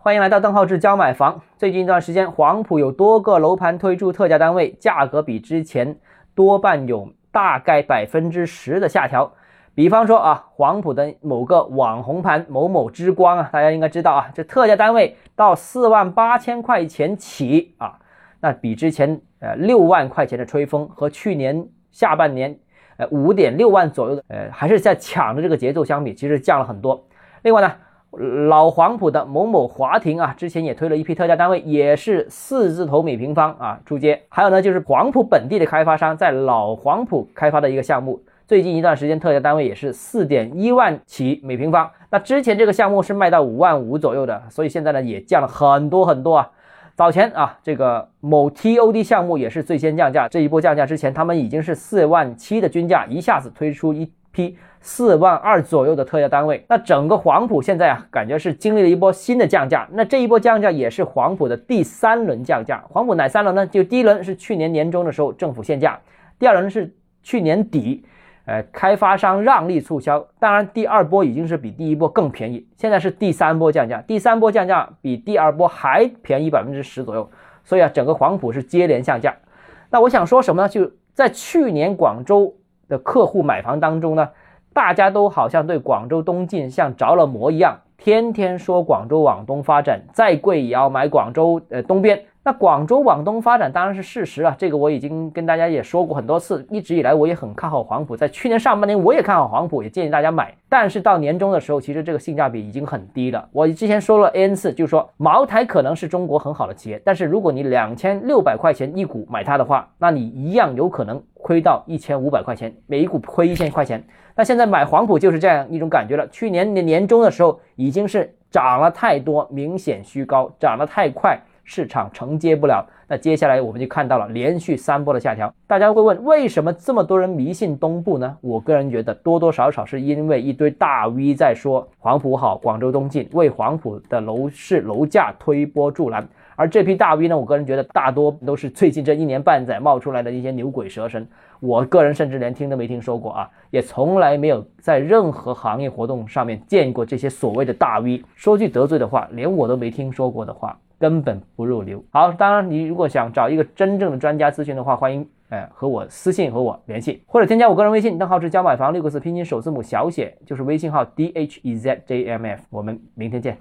欢迎来到邓浩志教买房。最近一段时间，黄埔有多个楼盘推出特价单位，价格比之前多半有大概百分之十的下调。比方说啊，黄埔的某个网红盘某某之光啊，大家应该知道啊，这特价单位到四万八千块钱起啊，那比之前呃六万块钱的吹风和去年下半年呃五点六万左右的呃还是在抢的这个节奏相比，其实降了很多。另外呢。老黄埔的某某华庭啊，之前也推了一批特价单位，也是四字头每平方啊出街。还有呢，就是黄埔本地的开发商在老黄埔开发的一个项目，最近一段时间特价单位也是四点一万起每平方。那之前这个项目是卖到五万五左右的，所以现在呢也降了很多很多啊。早前啊，这个某 TOD 项目也是最先降价，这一波降价之前，他们已经是四万七的均价，一下子推出一批。四万二左右的特价单位，那整个黄埔现在啊，感觉是经历了一波新的降价。那这一波降价也是黄埔的第三轮降价。黄埔哪三轮呢？就第一轮是去年年中的时候政府限价，第二轮是去年底，呃，开发商让利促销。当然，第二波已经是比第一波更便宜。现在是第三波降价，第三波降价比第二波还便宜百分之十左右。所以啊，整个黄埔是接连降价。那我想说什么呢？就在去年广州的客户买房当中呢。大家都好像对广州东进像着了魔一样，天天说广州往东发展，再贵也要买广州呃东边。那广州往东发展当然是事实啊，这个我已经跟大家也说过很多次。一直以来我也很看好黄埔，在去年上半年我也看好黄埔，也建议大家买。但是到年终的时候，其实这个性价比已经很低了。我之前说了 n 次，就是说茅台可能是中国很好的企业，但是如果你两千六百块钱一股买它的话，那你一样有可能亏到一千五百块钱，每一股亏一千块钱。那现在买黄埔就是这样一种感觉了。去年年年终的时候已经是涨了太多，明显虚高，涨得太快。市场承接不了，那接下来我们就看到了连续三波的下调。大家会问，为什么这么多人迷信东部呢？我个人觉得多多少少是因为一堆大 V 在说黄埔好，广州东进，为黄埔的楼市楼价推波助澜。而这批大 V 呢，我个人觉得大多都是最近这一年半载冒出来的一些牛鬼蛇神。我个人甚至连听都没听说过啊，也从来没有在任何行业活动上面见过这些所谓的大 V。说句得罪的话，连我都没听说过的话。根本不入流。好，当然，你如果想找一个真正的专家咨询的话，欢迎哎和我私信和我联系，或者添加我个人微信，账号是教买房六个字拼音首字母小写，就是微信号 d h e z j m f。我们明天见。